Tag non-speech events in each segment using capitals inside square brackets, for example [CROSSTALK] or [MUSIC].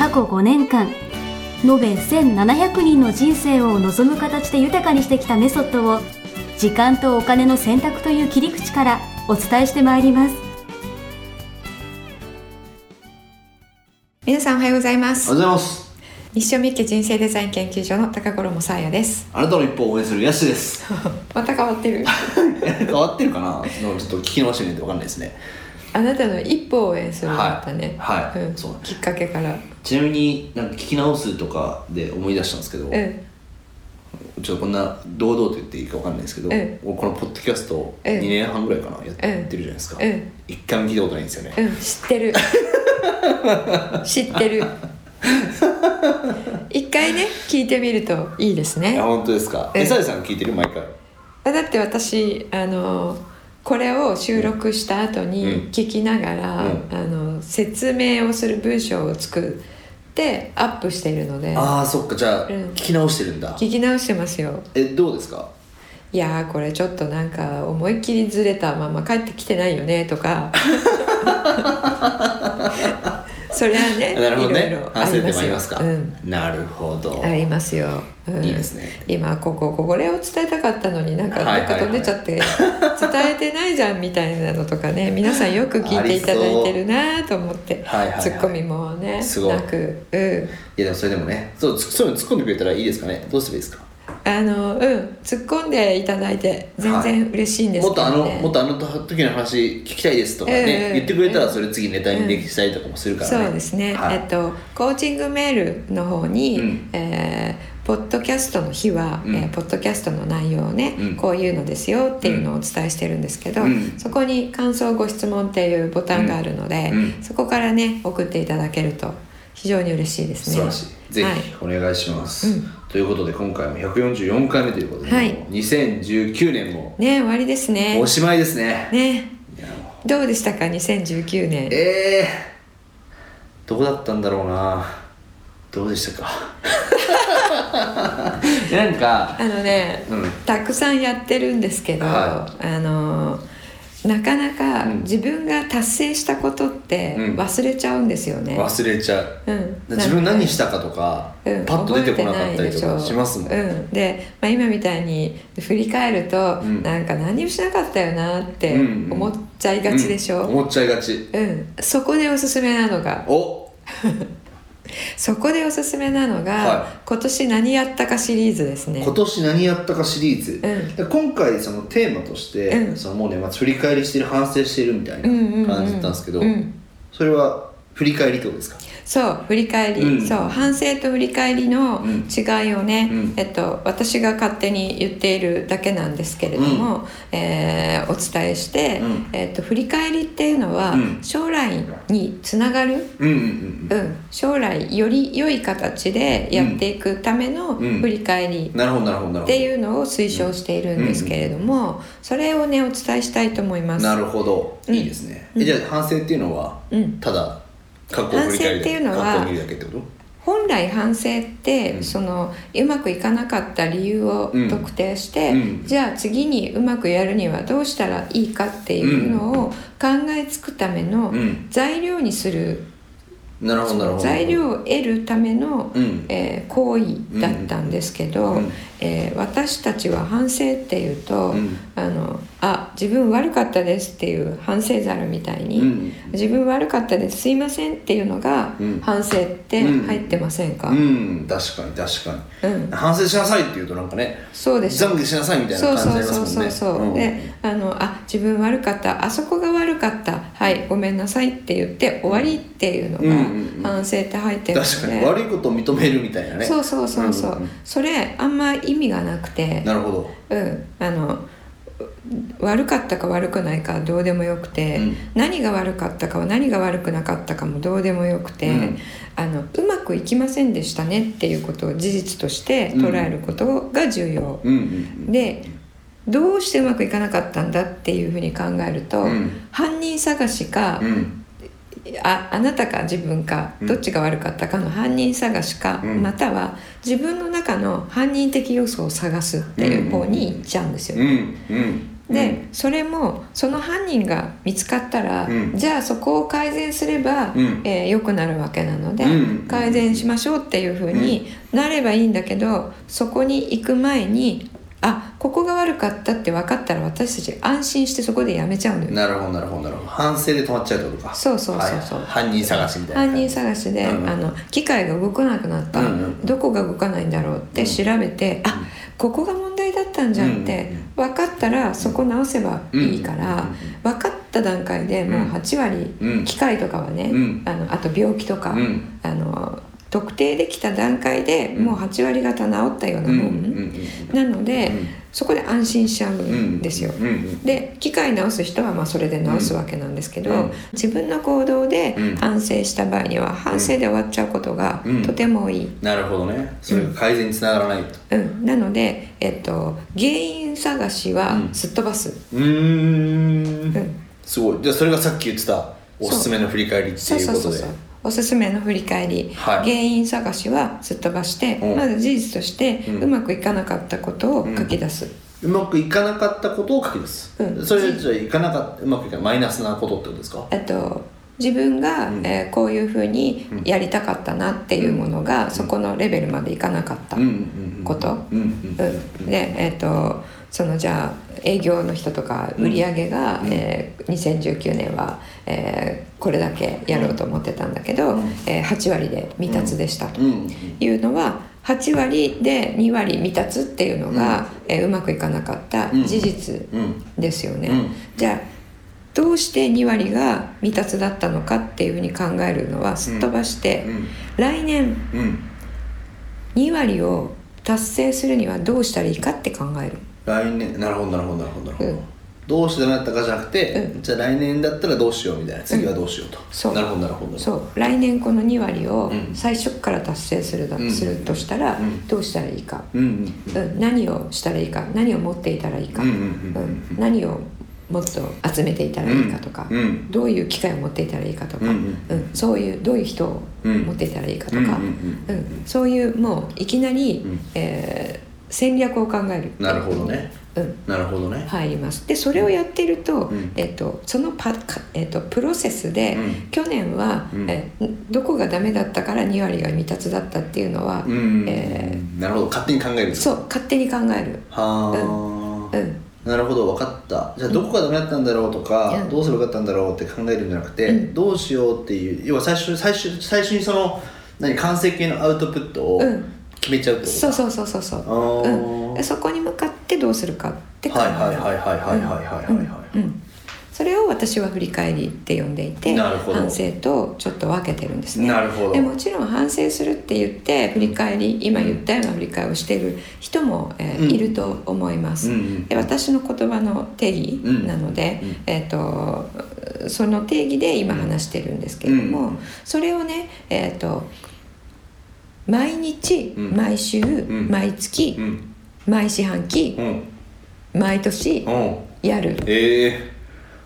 過去5年間延べ1700人の人生を望む形で豊かにしてきたメソッドを時間とお金の選択という切り口からお伝えしてまいります。皆さんおはようございまおすはようございます。日照日記人生デザイン研究所の高頃もさあやです。あなたの一歩を応援するヤシです。[LAUGHS] また変わってる。[LAUGHS] 変わってるかな？ちょっと聞き直してみないと分かんないですねあなたの一歩を応援するんだったね。はい。はい。うん。そうきっかけから。ちなみになんか聞き直すとかで思い出したんですけど、うんちょっとこんな堂々と言っていいか分かんないですけど、このポッドキャストをうん2年半ぐらいかなやってうんるじゃないですか、うん一回も聞いたことないんですよね、うん。知ってる。[LAUGHS] 知ってる。一回ね聞いてみるといいですね。あ本当ですか。うんえ。さやさん聞いてる毎回。あだって私あのこれを収録した後うん。に聞きながら、うん。あの説明をする文章を作ってアップしているので。ああそっか。じゃあ、うん。聞き直してるんだ。聞き直してますよ。えどうですか？いやーこれちょっとなんか思いっきりずれたまま帰ってきてないよねとか [LAUGHS] それはね [LAUGHS] なるほどね。あよりますか、うん。なるほど。ありますよ、うん。いいですね。今こここれを伝えたかったのになんかどっか飛んでちゃって、[LAUGHS] 伝えてないじゃんみたいなのとかね [LAUGHS] 皆さんよく聞いていただいてるなと思ってはいはいはい。ツッコミもねすごい。なく。うん。いやでもそれでもねそうつそういうの突っ込んでくれたらいいですかね。どうすればいいですか？あのうん突っ込んでいただいて全然嬉しいんですもっとあのねもっとあの時の話聞きたいですとかね、うんうん言ってくれたらそれ次ネタにできしたりとかもするからね、そうですね、はい。えっとコーチングメールの方に、うん。えーポッドキャストの日は、うん。えーポッドキャストの内容をね、うん。こういうのですよっていうのをお伝えしてるんですけど、うん。そこに感想ご質問っていうボタンがあるので、うん。そこからね送っていただけると非常に嬉しいですね。素晴らしい。ぜはい。ひお願いします、うんということで今回も144回目ということで、はい。もう2019年もね終わりですね。おしまいですね。ね。どうでしたか2019年。えー、どうだったんだろうな。どうでしたか。[LAUGHS] なんか。あのね、うん。たくさんやってるんですけど、はあのなかなかうん。自分が達成したことってうん。忘れちゃうんですよね。忘れちゃう、うん、自分何ししたかとか、うん、パッと出てこなかったりとかしますもん、うん、で、まあ、今みたいに振り返ると、うん。なんか何もしなかったよなってうんうん。思っちゃいがちでしょ、うん。うん思っちゃいがち。そこでおすすめなのが。お [LAUGHS] そこでおすすめなのが、は今年何やったかシリーズですね。今年何やったかシリーズ、うん。で今回そのテーマとして、うん。そのもうね、まあ、振り返りしてる反省してるみたいなうんうんうん。感じだったんですけど、うん。それは振り返りってことですか？そう振り返り、うん。そう反省と振り返りのうん。違いをね、うん。えっと、私が勝手に言っているだけなんですけれども、えーお伝えして、うん。えっと、振り返りっていうのは、うん。将来につながる、うんうんうんうん、将来より良い形でやっていくためのうん。振り返りっていうのを推奨しているんですけれども、それをねお伝えしたいと思います。なるほど、うん。いいですね、じゃあ反省っていうのは、うん。ただ過去反省っていうのは本来反省って、うん。そのうまくいかなかった理由をうん特定して、うん。じゃあ次にうまくやるにはどうしたらいいかっていうのを考えつくためのうん。材料にする、なるほどなるほど。材料を得るための、うん。えー行為だったんですけど、うんえー私たちは反省っていうと、うん。あのあ自分悪かったですっていう反省ざるみたいに、うん。自分悪かったですすいませんっていうのが、うん。反省って入ってませんか、うん。確かに確かに、うん。反省しなさいって言うとなんかねそうです。懺悔しなさいみたいそうな感じそうそうになりますもんね。そうそう、ん。であのあ自分悪かった。あそこが悪かった。はいごめんなさいって言って終わりっていうのが反省って入ってるので、確かに。悪いことを認めるみたいなね。そうそうそうそう,、んんん。それあんま意味がなくて。なるほど。うん。あの悪かったか悪くないかはどうでもよくて、うん。何が悪かったかは何が悪くなかったかもどうでもよくて、うん。あのうまくいきませんでしたねっていうことを事実として捉えることが重要、うんうん。でどうしてうまくいかなかったんだっていうふうに考えると、うん。犯人探しか、うん。ああなたか自分かうん。どっちが悪かったかの犯人探しか、うん。または自分の中の犯人的要素を探すっていう方に行っちゃうんですよ。でそれもその犯人が見つかったら、うん。じゃあそこを改善すれば、うん。えー良くなるわけなので、うん。改善しましょうっていうふうになればいいんだけどそこに行く前にあここが悪かったって分かったら私たち安心してそこでやめちゃうのよ。なるほどなるほどなるほど。反省で止まっちゃうってことか。そうそうそうそう。はい。犯人探しみたいな犯人探しで、うんあの機械が動かなくなった、うんうんどこが動かないんだろうって調べて、あここが問題だったんじゃんって分かったらそこ直せばいいから、分かった段階でもう8割、うん。機械とかはね、うん。あのあと病気とか、うん。あの特定できた段階でもう8割方治ったようなうんうもん、ん。なので、うん。そこで安心しちゃううんんですよ。で機械直す人はまあそれで直すわけなんですけど、うん。自分の行動でうん。反省した場合には反省で終わっちゃうことがうん。とても多い、なるほどね。それが改善につながらないと。うん。なので、えっと、原因探しはうん。すっ飛ばす、うーん。うん。すごい。じゃあそれがさっき言ってたおすすめの振り返りってそういうことで。そうそうそうおすすめの振り返り、はい。原因探しはすっ飛ばして、うん。まず事実としてうん。うまくいかなかったことを書き出す、うまくいかなかったことを書き出す、うん。それじゃあいかなかったうまくいかないマイナスなことってことですか？あと自分が、うん。えーこういうふうにやりたかったなっていうものが、そこのレベルまでいかなかった、うんうんうんこと。うんうん。うん、でえっ、とそのじゃあ営業の人とか売り上げが、えー2019年は、えーこれだけやろうと思ってたんだけど、えー8割で未達でしたとうん。いうのは8割で2割未達っていうのが、えーうまくいかなかった事実うんですよね。うん。じゃあどうして2割が未達だったのかっていうふうに考えるのはすっ飛ばして、うん。来年うん。2割を達成するにはどうしたらいいかって考える。来年なるほどなるほどなるほど。なるほど、うん。どうしてダメだったかじゃなくて、うじゃあ来年だったらどうしようみたいな次はどうしようと、そう。なるほどなるほど。そう。来年この2割をうん。最初から達成するだ、うん。するとしたらうん。どうしたらいいか、うんうん、何をしたらいいか何を持っていたらいいか、うんうんうんうんうん。何をもっと集めていたらいいかとか、うん。うんどういう機会を持っていたらいいかとか、ううんん。そういうどういう人をうん持っていたらいいかとか、うんうん。うん。そういうもういきなり、うん。えー戦略を考える。なるほどね。うん、なるほどね、入ります。でそれをやっていると,、うん。えっとそのパ、かえっとプロセスで、うん。去年は、うん。えどこがダメだったから2割が未達だったっていうのは、うん、えなるほど。勝手に考えるそう勝手に考える、はあ、うん、なるほど分かった。じゃあどこがダメだったんだろうとか、うんどうすればよかったんだろうって考えるんじゃなくて、うん。どうしようっていう要は最初最初最初にその何完成形のアウトプットをうん決めちゃうってこと？そうそうそうそうそう。ん、でそこに向かってどうするかって考える。はいはいはいはいはいはいはいはいそれを私は振り返りって呼んでいて反省とちょっと分けてるんですねなるほどでもちろん反省するって言って振り返り今言ったような振り返りをしている人も、えーうんいると思います、うんうんで私の言葉の定義なので、うんえー、とその定義で今話してるんですけれども、うんそれをね、えー、と毎日、うん。毎週、ん。毎月、うん。毎四半期うん。毎年うん。やる、ええ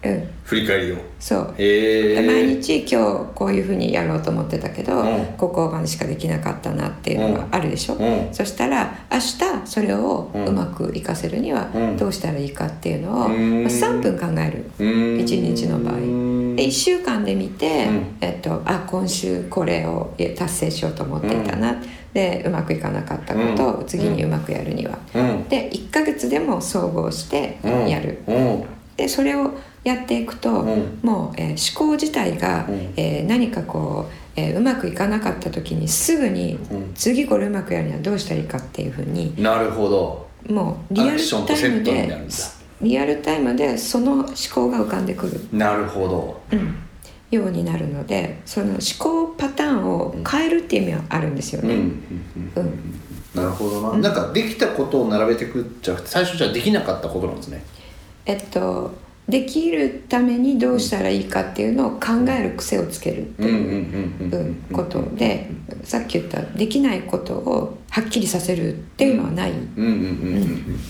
うん、振り返りを。そう。ええ毎日今日こういうふうにやろうと思ってたけど、うん。ここまでしかできなかったなっていうのがあるでしょ、うん。そしたら明日それをうまく活かせるにはうん。どうしたらいいかっていうのを、うん。まあ3分考える。うーん。1日の場合。うんで1週間で見て、うん。えっと、あ今週これを達成しようと思っていたな、でうまくいかなかったことを次にうまくやるには、うん。で1ヶ月でも総合してうん。やる、うん。でそれをやっていくと、うん。もう、えー思考自体が、うん。えー何かこう、えーうまくいかなかった時にすぐに、うん。次これうまくやるにはどうしたらいいかっていうふうになるほど。もうリアルアクションとタイムでリアルタイムでその思考が浮かんでくる、なるほど。うん、ようになるのでその思考パターンを変えるっていう意味はあるんですよね。うんうんうんうんなるほどな、なんかできたことを並べてくっちゃなくて最初じゃあできなかったことなんですね。えっとできるためにどうしたらいいかっていうのを考える癖をつけるってうんうんいううんうんうんことでさっき言ったできないことをはっきりさせるっていうのはない。うん。うんうんうん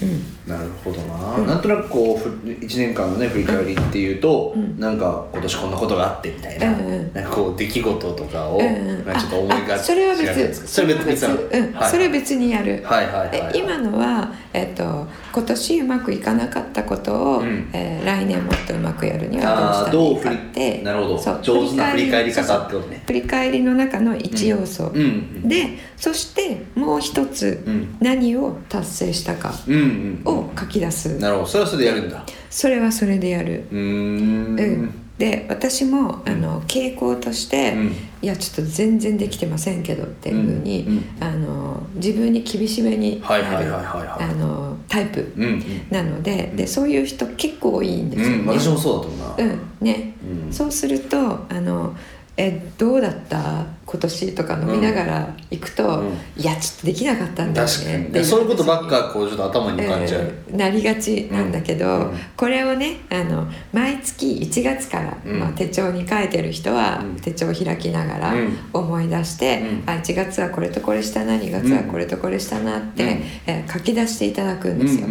うんなるほどな、なんとなくこうふ1年間のね振り返りっていうと、うん。なんか今年こんなことがあってみたいな,、うんうん。なんかこう出来事とかを、うんうん。なんかちょっと思いがああそれは別それ別別うん。はいそれは別にやる、はいはいはいで今のは、えっと今年うまくいかなかったことを、うん。えー来年もっとうまくやるにはどうしたらいいかって。なるほど。そう。上手な振り返り方ってことね。振り返りの中の一要素、うんうん。でそしてもう一つ、うん。何を達成したかうんうんを書き出す、なるほど。それはそれでやるんだ。それはそれでやる、うーん。うん。で私もあの傾向として、うん。いやちょっと全然できてませんけどっていうふうに、うんうん。あの自分に厳しめにあのタイプうんうん。なのででそういう人結構多いんですよね。うん、私もそうだと思うな、うん。ね、うん。そうするとあのえどうだった今年とか飲みながら行くと、うん。いやちょっとできなかったんだよね確そういうことばっかこうちょっと頭に浮かんじゃう、うんなりがちなんだけど、うん。これをねあの毎月1月から、うん。まあ、手帳に書いてる人は、うん。手帳を開きながらうん。思い出して、うん。あ1月はこれとこれしたな2月はこれとこれしたなって、うん。えー書き出していただくんですよ。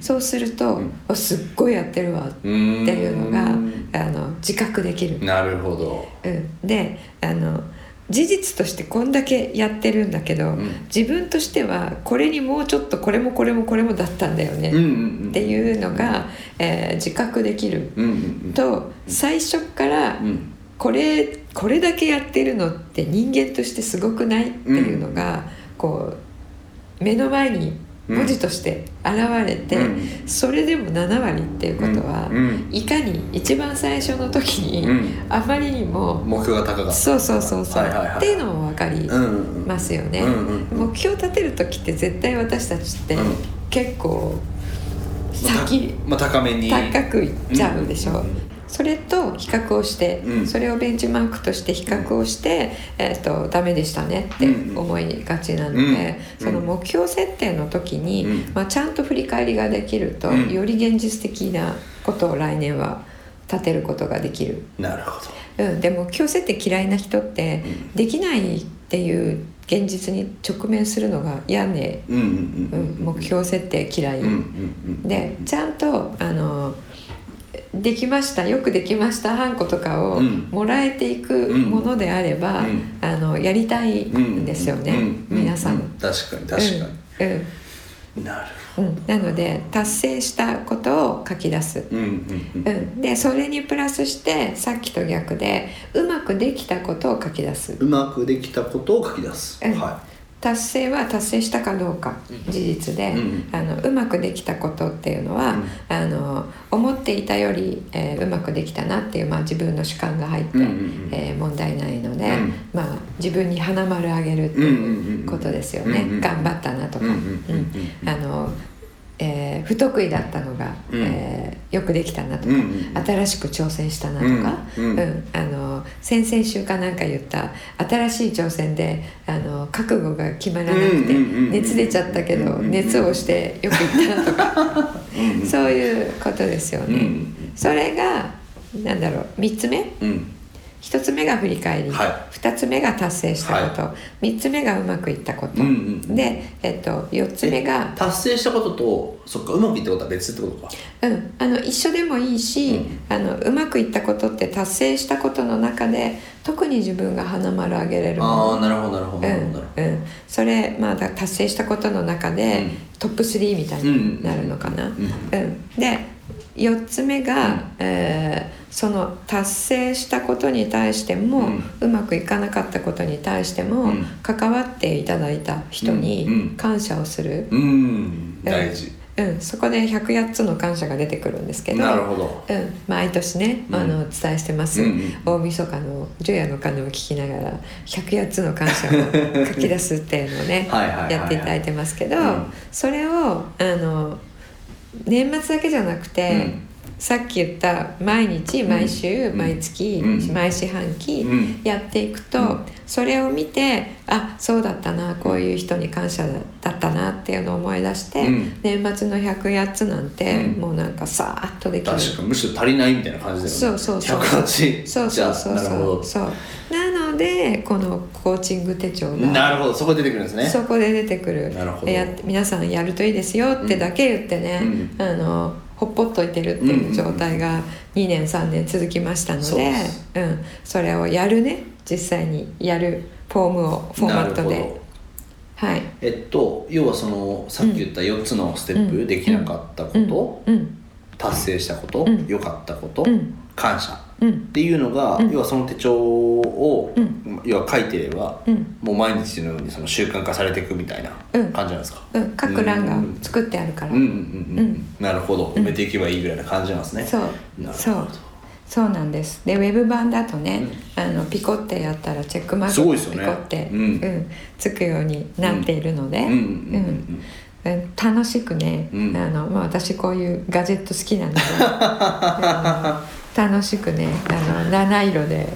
そうすると、うすっごいやってるわってうんいうのがうん。あの自覚できる。なるほど。うん、であの事実としてこんだけやってるんだけど、ん。自分としてはこれにもうちょっとこれもこれもこれもだったんだよね、っていうのが、えー自覚できる。と最初からこれこれだけやってるのって人間としてすごくないっていうのが、こう目の前に文字として現れて、うん。それでも7割っていうことは、うん。いかに一番最初の時に、うん。あまりにも目標が高かった。そうそうそうそう、はいはいはいっていうのも分かりうんうんうんますよね、うんうん。目標立てる時って絶対私たちってうん。結構先まあ高めに。高くいっちゃうでしょ、うんそれと比較をして、うん。それをベンチマークとして比較をして、えー、とダメでしたねって思いがちなので、うん。その目標設定の時に、うん。まあ、ちゃんと振り返りができると、うん。より現実的なことを来年は立てることができる。なるほうん、で目標設定嫌いな人って、うん。できないっていう現実に直面するのが嫌ね、どうんうんうん、目標設定嫌い、うんうんうん。でちゃんとあのできましたよくできましたハンコとかをうん。もらえていくものであれば、うん。あのやりたいんですよね、うん。皆さん。う確かに確かうん。になるうんうん、なので達成したことを書き出す。うんうんでそれにプラスしてさっきと逆でうまくできたことを書き出す。うまくできたことを書き出す。うん。は達成は達成したかどうか事実で、うんあのうまくできたことっていうのは、うん。あの思っていたより、えーうまくできたなっていう、まあ、自分の主観が入って、うんうんうん。えー問題ないので、うん。まあ、自分に花丸あげるっていうことですよね、頑張ったなとか、うん。あのえー不得意だったのが、うん。えーよくできたなとか、うんうん新しく挑戦したなとか、うんうん。あの先々週かなんか言った新しい挑戦であの覚悟が決まらなくてうんうんうん熱出ちゃったけどうんうんうん熱をしてよく言ったなとかうんうんそういうことですよね。うんうんそれがなんだろう3つ目うん1つ目が振り返り、は2つ目が達成したこと、3つ目がうまくいったこと、うんうんで、えっと、4つ目がえ達成したこととそっかうまくいったことは別ってことか。うん、あの一緒でもいいし、うん。あのうまくいったことって達成したことの中で特に自分が花丸あげれるもの。ああなるほどなるほどうなるほど。なるほんうん、それまあだ達成したことの中で、うん。トップ3みたいになるのかな。うん。うん。で4つ目が、うん。えーその達成したことに対しても、うん。うまくいかなかったことに対しても、うん。関わっていただいた人にん。感謝をする、どうん。大事。うん、そこで108つの感謝が出てくるんですけどなるほど。うん、毎年ね、うん。あのお伝えしてます、うんうん大晦日の除夜の鐘を聞きながら108つの感謝を書き出すっていうのをね [LAUGHS] はい。やっていただいてますけど、うん。それをあの年末だけじゃなくて、さっき言った毎日毎週、うん。毎月、うん。毎四半期うん。やっていくと、うん。それを見てあそうだったなこういう人に感謝だったなっていうのを思い出して、うん。年末の108つなんて、うん。もうなんかさーっとできる。確かむしろ足りないみたいな感じだよね。そうそうそう108そうそうそうそう。そう。なのでこのコーチング手帳がなるほど。そこで出てくるんですね。そこで出てくる。なるほど。でや皆さんやるといいですよってだけ言ってね、うあのほっぽっといてるっていう状態が2年3年続きましたので,、そうです。うん、それをやるね。実際にやるフォームをフォーマットで。はい。えっと要はそのさっき言った4つのステップ、うん。できなかったこと、うん。うん。達成したことうん。良、かったこと、うん。感謝。うんっていうのが、うん。要はその手帳を、うん。要は書いてれば、うん。もう毎日のようにその習慣化されていくみたいなうん。感じなんですか、うん。各欄が作ってあるから、うんうんうんなるほど。埋めていけばいいぐらいな感じなんですね、そう。そう。そうなんです。でウェブ版だとね、あのピコってやったらチェックマークすごいですよね。ピコって、うん。つくようになっているので、うん。楽しくね、うん。あのまあ、私こういうガジェット好きなので。あ [LAUGHS] の楽しくねあの七色で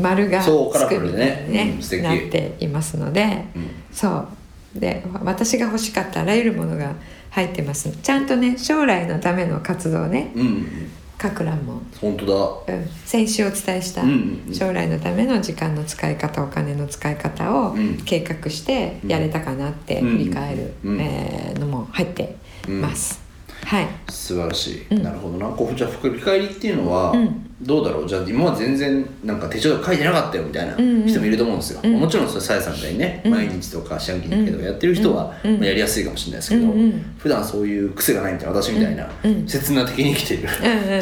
丸がつくみたいにねなっていますので、うん。そう。で私が欲しかったあらゆるものが入ってます。ちゃんとね将来のための活動ね。うんうん各欄も、本当だ。うん、先週お伝えした将来のための時間の使い方お金の使い方をうん。計画してやれたかなってうん振り返る、うん。えーのも入ってます、はい。素晴らしい、うん。なるほど。なこうじゃあ振り返りっていうのは、うん。どうだろう？じゃあ今は全然なんか手帳で書いてなかったよみたいなうんうん。人もいると思うんですよ、うん。もちろんそれさやさんみたいにね、うん。毎日とか四半期に1回とかやってる人は、うん。まあやりやすいかもしれないですけど、うんうん普段そういう癖がないみたいな私みたいな、うん。刹那的に生きているうんう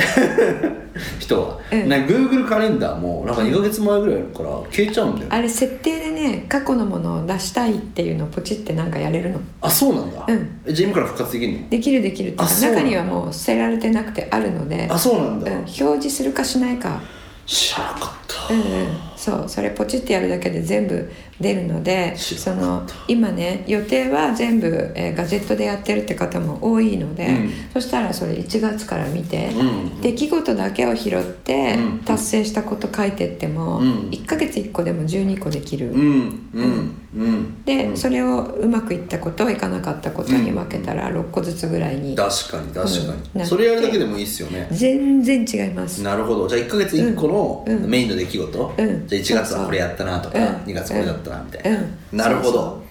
ん。[LAUGHS] 人は、うん。なんか Google カレンダーもなんか2ヶ月前ぐらいから消えちゃうんだよ。あれ設定でね過去のものを出したいっていうのをポチってなんかやれるの？あそうなんだ、うん。えじゃあ今から復活できるの？できるできるってあ中にはもう捨てられてなくてあるので。あそうなんだ、うん、表示するかしないか。知らなかった、うんうん、そうそれポチってやるだけで全部出るのでその今ね予定は全部、えーガジェットでやってるって方も多いので、うん。そしたらそれ1月から見て、うん。出来事だけを拾って、うん。達成したこと書いてっても、うん。1ヶ月1個でも12個できる。うん。うん。うん。で、うん。それをうまくいったこといかなかったことに分けたら6個ずつぐらいに確かに確かに、それやるだけでもいいっすよね。全然違います。なるほど。じゃあ1か月1個のメインの出来事、うんじゃあ1月はこれやったなとか、うん。2月これだったなみたいな、うん、なるほど。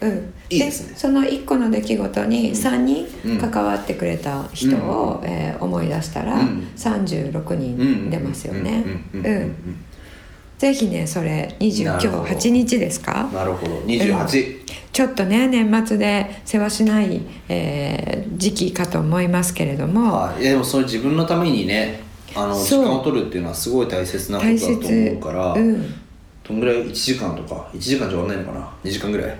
いいですね。その1個の出来事に3人うん。関わってくれた人を、えー思い出したら、うん。36人出ますよね。うんうんうんうんうんぜひねそれ20今日なるほど8日ですか？なるほど。28、ちょっとね年末で世話しない、えー時期かと思いますけれども、はい、いやでもそれ自分のためにねあの時間を取るっていうのはすごい大切なこと大だと思切うから、うんどんぐらい？1時間とか？1時間じゃ終わんないのかな？2時間ぐらい？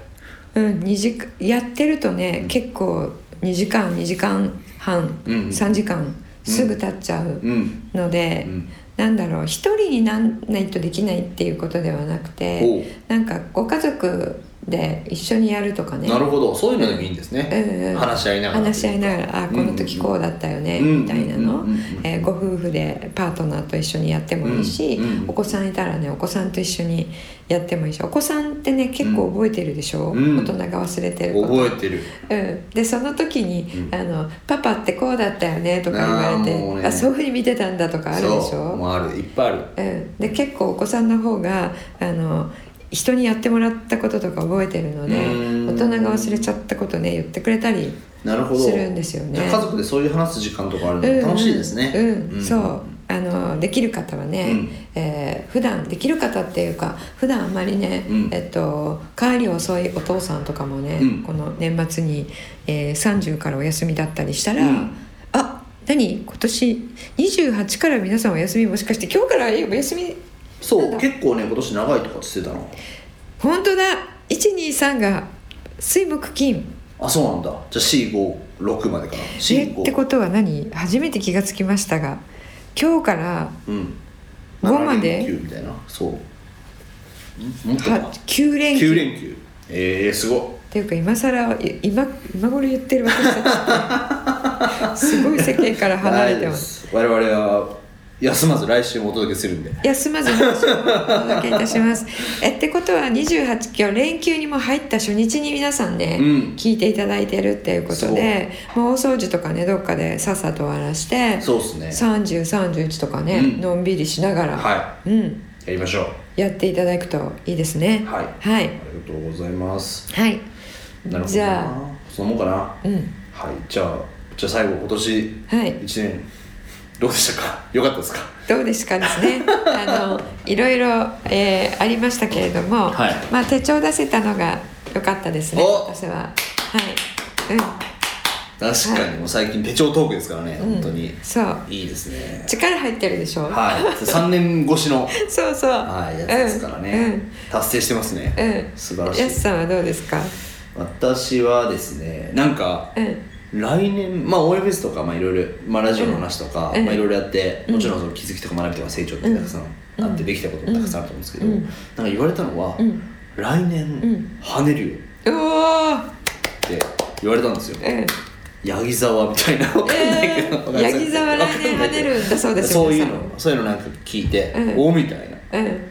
うん、2時間やってるとね、結構2時間2時間半、うん。3時間すぐ経っちゃううん。ので、うん。なんだろう一人になんないとできないっていうことではなくてなんかご家族で一緒にやるとかね。なるほど。そういうのでもいいんですね、うんうん。話し合いながら。話し合いながら「あこの時こうだったよね」うん。みたいなの。うんうんうんえーご夫婦でパートナーと一緒にやってもいいし、うんうんお子さんいたらねお子さんと一緒にやってもいいしお子さんってね結構覚えてるでしょ、うん。大人が忘れてること。覚えてる。うん、でその時に、うん。あの「パパってこうだったよね」とか言われてあね。あそういうふうに見てたんだとかあるでしょ？そう。もうある。いっぱいある。うん、で結構お子さんの方があの人にやってもらったこととか覚えてるのでうん。大人が忘れちゃったことね言ってくれたりなるほど。するんですよね。家族でそういう話す時間とかあるうんうん。の楽しいですね。うん。そう。あのできる方はね、うん。えー普段できる方っていうか普段あんまりね、うん。えっと、帰り遅いお父さんとかもね、うん。この年末に、えー30からお休みだったりしたら、うん。あ何？今年28から皆さんお休み？もしかして今日からお休みそう結構ね今年長いとかって言ってたの本当だ。123が水木金。あそうなんだ。じゃあ456までかな。え45ってことは何？初めて気がつきましたが今日からうん。5まで7連休みたいな。そう。んもっとかは9連休。9連休。えー、すごっていうか今更い今今頃言ってる私たちってすごい世間から離れてます。[LAUGHS] 我々は休まず来週もお届けするんで。休まずにお届けいたします。[LAUGHS] えってことは28今日連休にも入った初日に皆さんね、うん。聞いていただいてるっていうことでもう大掃除とかねどっかでさっさと終わらしてそうですね。3031とかね、うん。のんびりしながら、はうん、やりましょう。やっていただくといいですね。はい。はい。ありがとうございます。はい。なるほどな。じゃそのもんかな。あうん。はい。じゃあじゃあ最後今年はい。1年どうでしたか？よかったですか？どうですかですね。あのいろいろ、えーありましたけれども、はい。まあ手帳出せたのが良かったですねお！私は。はい。うん。確かにもう最近手帳トークですからね、うん。本当に。そう。いいですね。力入ってるでしょ、はい。3年越しの [LAUGHS] そうそう。はいやつですからね、達成してますね、うん、うん、素晴らしい。やすさんはどうですか？私はですねなんかうん来年まあ応援フェスとかまあいろいろ、まあ、ラジオの話とか、うん。まあいろいろやってうん。もちろんその気づきとか学びとか成長ってたくさん。あってうんできたこともたくさんあると思うんですけど、うん。なんか言われたのは、うん。来年、ん。跳ねるよって言われたんですよ。うん。ヤギ沢みたいなわかんないけど、えー来年跳ねるんだそうですよそういうのそういうのなんか聞いて、うん。おおみたいな。うん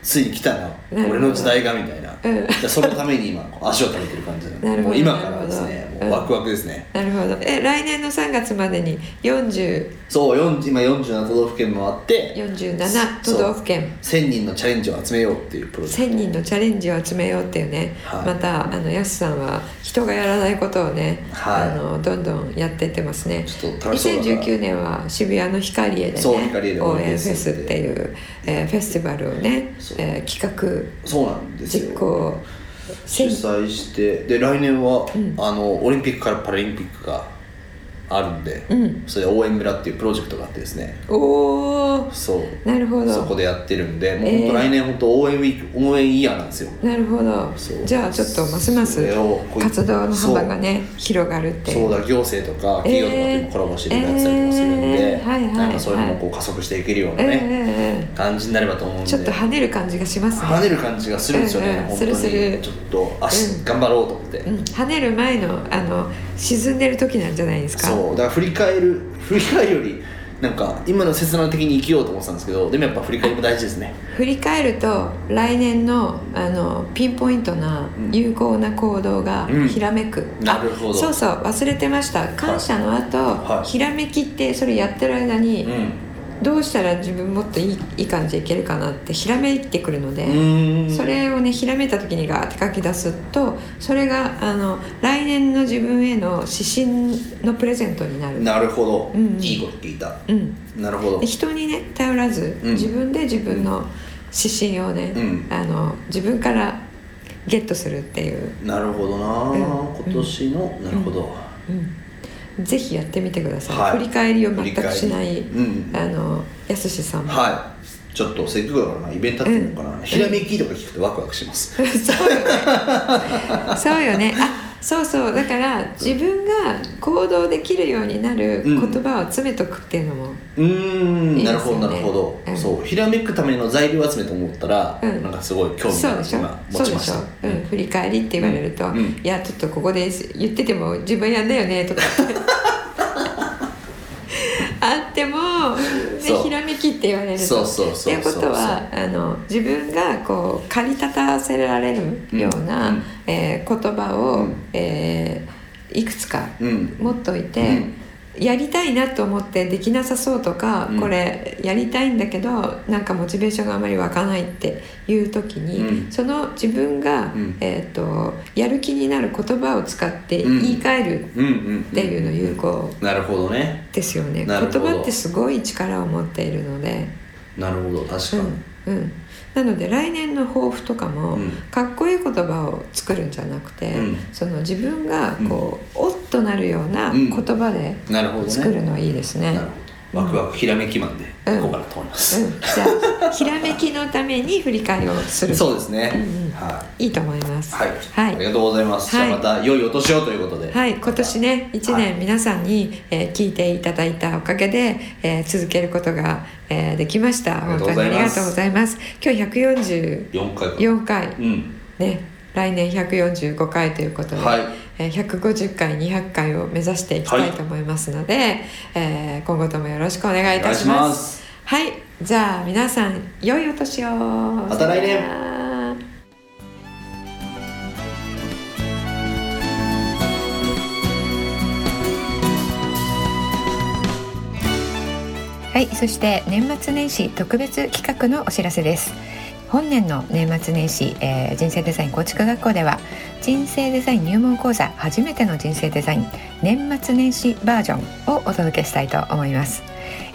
ついに来たな。俺の時代がみたいな、うん。でそのために今足を食べてる感じななるほど。もう今からですねワクワクですね、なるほど。え来年の3月までに40そう40今47都道府県回って47都道府県。1000人のチャレンジを集めようっていうプロジェク1000人のチャレンジを集めようっていうね、はい。またあのやすさんは人がやらないことをね、はい。あのどんどんやってってますね。ちょっと楽しそうだから2019年は渋谷のヒカリエでね応応援援フェスってていう、えーフェスティバルをねそう、えー企画トそうなんですよ。実行。主催してで来年は、うん。あのオリンピックからパラリンピックがあるんで、うん。それで応援村っていうプロジェクトがあってですね。おおそう。なるほど。そこでやってるんでもうえー本当来年本当応援ウィーク応援イヤーなんですよ。なるほど。じゃあちょっとますます活動の幅がね広がるって。そう。だ行政とか企業とかともコラボしてやってたりとかするんで、えー。はいはいなんかそういうのもこう加速していけるようなえね、ええ感じになればと思うんで。えちょっと跳ねる感じがしますね。跳ねる感じがするんですよね、うんうん。本当に。するする。ちょっと足、うん頑張ろうと思って、うん、跳ねる前のあの沈んでる時なんじゃないですか？そうだから振り返る [LAUGHS] 振り返るよりなんか今の切断的に生きようと思ってたんですけどでもやっぱ振り返りも大事ですね。振り返ると来年のあのピンポイントなうん。有効な行動がうん。ひらめく、なるほど。あそうそう忘れてました。感謝の後、はい。ひらめきってそれやってる間に、うんどうしたら自分もっといいいい感じでいけるかなってひらめいてくるので、うん。それをねひらめいた時にガーって書き出すとそれがあの来年の自分への指針のプレゼントになる。なるほど、うんいいこと聞いた。うん。なるほど。で人にね頼らず、うん。自分で自分の指針をね、うん。あの自分からゲットするっていう、なるほどな、うん。今年の、なるほど、うん、ぜひやってみてください、はい。振り返りを全くしない、うん。あのやすしさんも、はい。ちょっとせっかくだからなイベントやってみようかな、うん。ひらめきとか聞くとワクワクします、[LAUGHS] そうよね。そうよね。あそうそうだから自分が行動できるようになる言葉を詰めとくっていうのも、うーんいいですよね。なるほどなるほど、うん。そうひらめくための材料集めと思ったら、うん。なんかすごい興味が持ちました、うん、振り返りって言われると「うん。うん。いやちょっとここで言ってても自分やんだよね」とかってあっても、ね、そうひらめきって言われるとそうそうっていうことはあの自分がこう駆り立たせられるような、うんうん。えー言葉を、うん。えーいくつかうん。持っといて、うんやりたいなと思ってできなさそうとか、うん。これやりたいんだけどなんかモチベーションがあまり湧かないっていう時に、うん。その自分が、うん。えー、とやる気になる言葉を使ってうん。言い換えるっていうの有効なるほどね。ですよね、言葉ってすごい力を持っているので。なるほど確かに、うんうん、なので来年の抱負とかも、うん。かっこいい言葉を作るんじゃなくて、うん。その自分がこう、おっとなるようなうん。言葉で作るのはいいですね。なるほどワクワクひらめきマンでうん。いこうかなと思います、うん、じゃあひらめきのために振り返りをする。そうですね、うんうん。はい。いと思います。はい、はい。ありがとうございます、はい。じゃあまた良いお年をということで。はい、今年ね1はい。年皆さんに、えー聞いていただいたおかげで、えー続けることが、えーできました。ありがとう本当にありがとうございます。今日144 4回か。回うん。ね来年145回ということで、はい。えー150回200回を目指していきたいと思いますので、えー今後ともよろしくお願いいたします。はい。じゃあ皆さん良いお年を。また来年。はい。そして年末年始特別企画のお知らせです本年の年末年始、えー人生デザイン構築学校では人生デザイン入門講座初めての人生デザイン年末年始バージョンをお届けしたいと思います、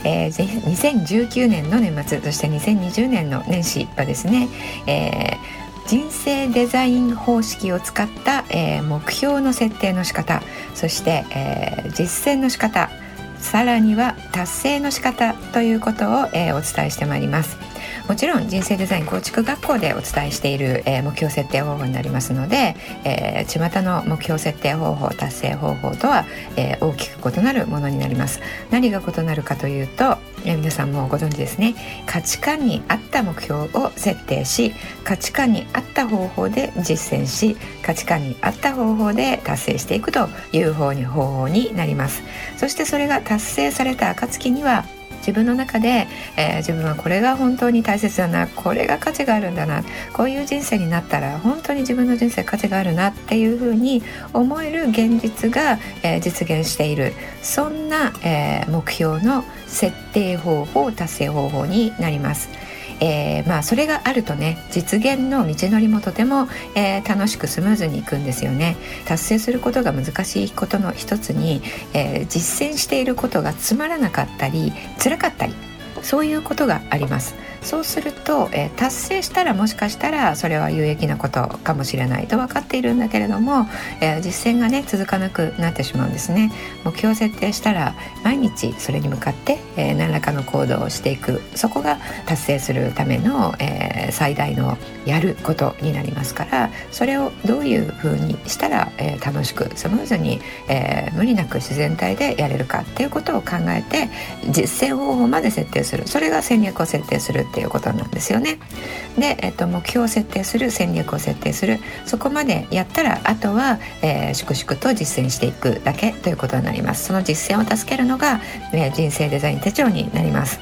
えー2019年の年末そして2020年の年始はですね、えー人生デザイン方式を使った、えー目標の設定の仕方そして、えー実践の仕方さらには達成の仕方ということを、えーお伝えしてまいります。もちろん人生デザイン構築学校でお伝えしている、えー目標設定方法になりますので、えー、巷の目標設定方法達成方法とは、えー大きく異なるものになります。何が異なるかというと、えー皆さんもご存知ですね。価値観に合った目標を設定し価値観に合った方法で実践し価値観に合った方法で達成していくという方に方法になります。そしてそれが達成された暁には自分の中で、えー自分はこれが本当に大切だなこれが価値があるんだなこういう人生になったら本当に自分の人生価値があるなっていうふうに思える現実が、えー実現しているそんな、えー目標の設定方法達成方法になります。えーまあそれがあるとね実現の道のりもとても、えー楽しくスムーズにいくんですよね。達成することが難しいことの一つに、えー実践していることがつまらなかったり辛かったりそういうことがあります。そうすると、えー達成したらもしかしたらそれは有益なことかもしれないと分かっているんだけれども、えー実践がね続かなくなってしまうんですね。目標を設定したら毎日それに向かって、えー何らかの行動をしていく。そこが達成するための、えー最大のやることになりますからそれをどういうふうにしたら、えー楽しくスムーズに、えー無理なく自然体でやれるかっていうことを考えて実践方法まで設定する。それが戦略を設定するっていうことなんですよね。で、えっと目標を設定する戦略を設定する。そこまでやったらあとは、えー粛々と実践していくだけということになります。その実践を助けるのが、えー人生デザイン手帳になります。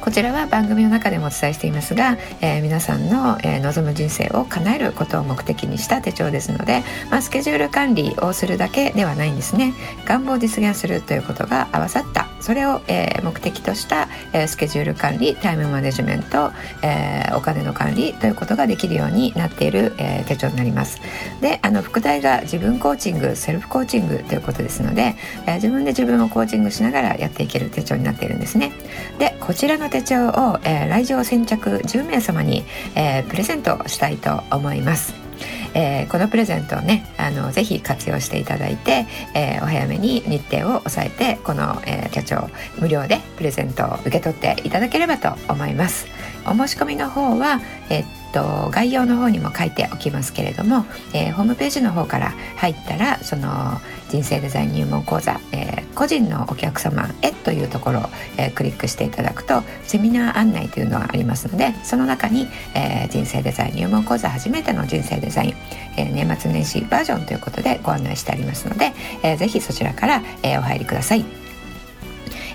こちらは番組の中でもお伝えしていますが、えー皆さんの、えー望む人生を叶えることを目的にした手帳ですので、まあ、スケジュール管理をするだけではないんですね。願望を実現するということが合わさったそれを、えー目的とした、えースケジュール管理タイムマネジメント、えーお金の管理ということができるようになっている、え手帳になります。であの副題が自分コーチングセルフコーチングということですので、え自分で自分をコーチングしながらやっていける手帳になっているんですね。でこちらの手帳を、え来場先着10名様に、えプレゼントしたいと思います。えーこのプレゼントをねあのぜひ活用していただいて、えーお早めに日程を抑えてこの、えー手帳無料でプレゼントを受け取っていただければと思います。お申し込みの方はえっと概要の方にも書いておきますけれども、えーホームページの方から入ったらその人生デザイン入門講座、えー個人のお客様へというところを、えークリックしていただくとセミナー案内というのがありますのでその中に、えー人生デザイン入門講座初めての人生デザイン、えー年末年始バージョンということでご案内してありますので、えーぜひそちらから、えーお入りください。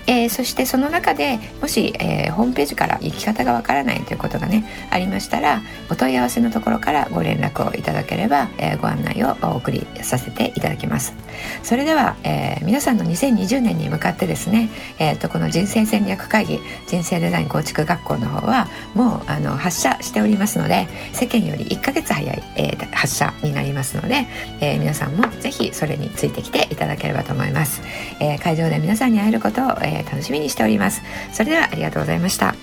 えーそしてその中でもし、えーホームページから行き方がわからないということがねありましたらお問い合わせのところからご連絡をいただければ、えーご案内をお送りさせていただきます。それでは、え皆さんの2020年に向かってですね、えーとこの人生戦略会議人生デザイン構築学校の方はもうあの発射しておりますので世間より1ヶ月早い、え発射になりますので、え皆さんもぜひそれについてきていただければと思います、え会場で皆さんに会えることを、えー楽しみにしております。それではありがとうございました。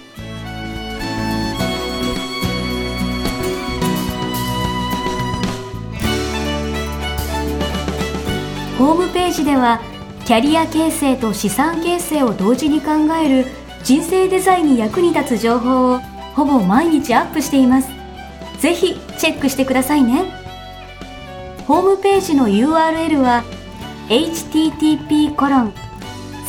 ホームページではキャリア形成と資産形成を同時に考える人生デザインに役に立つ情報をほぼ毎日アップしています。ぜひチェックしてくださいね。ホームページの URL は http コロン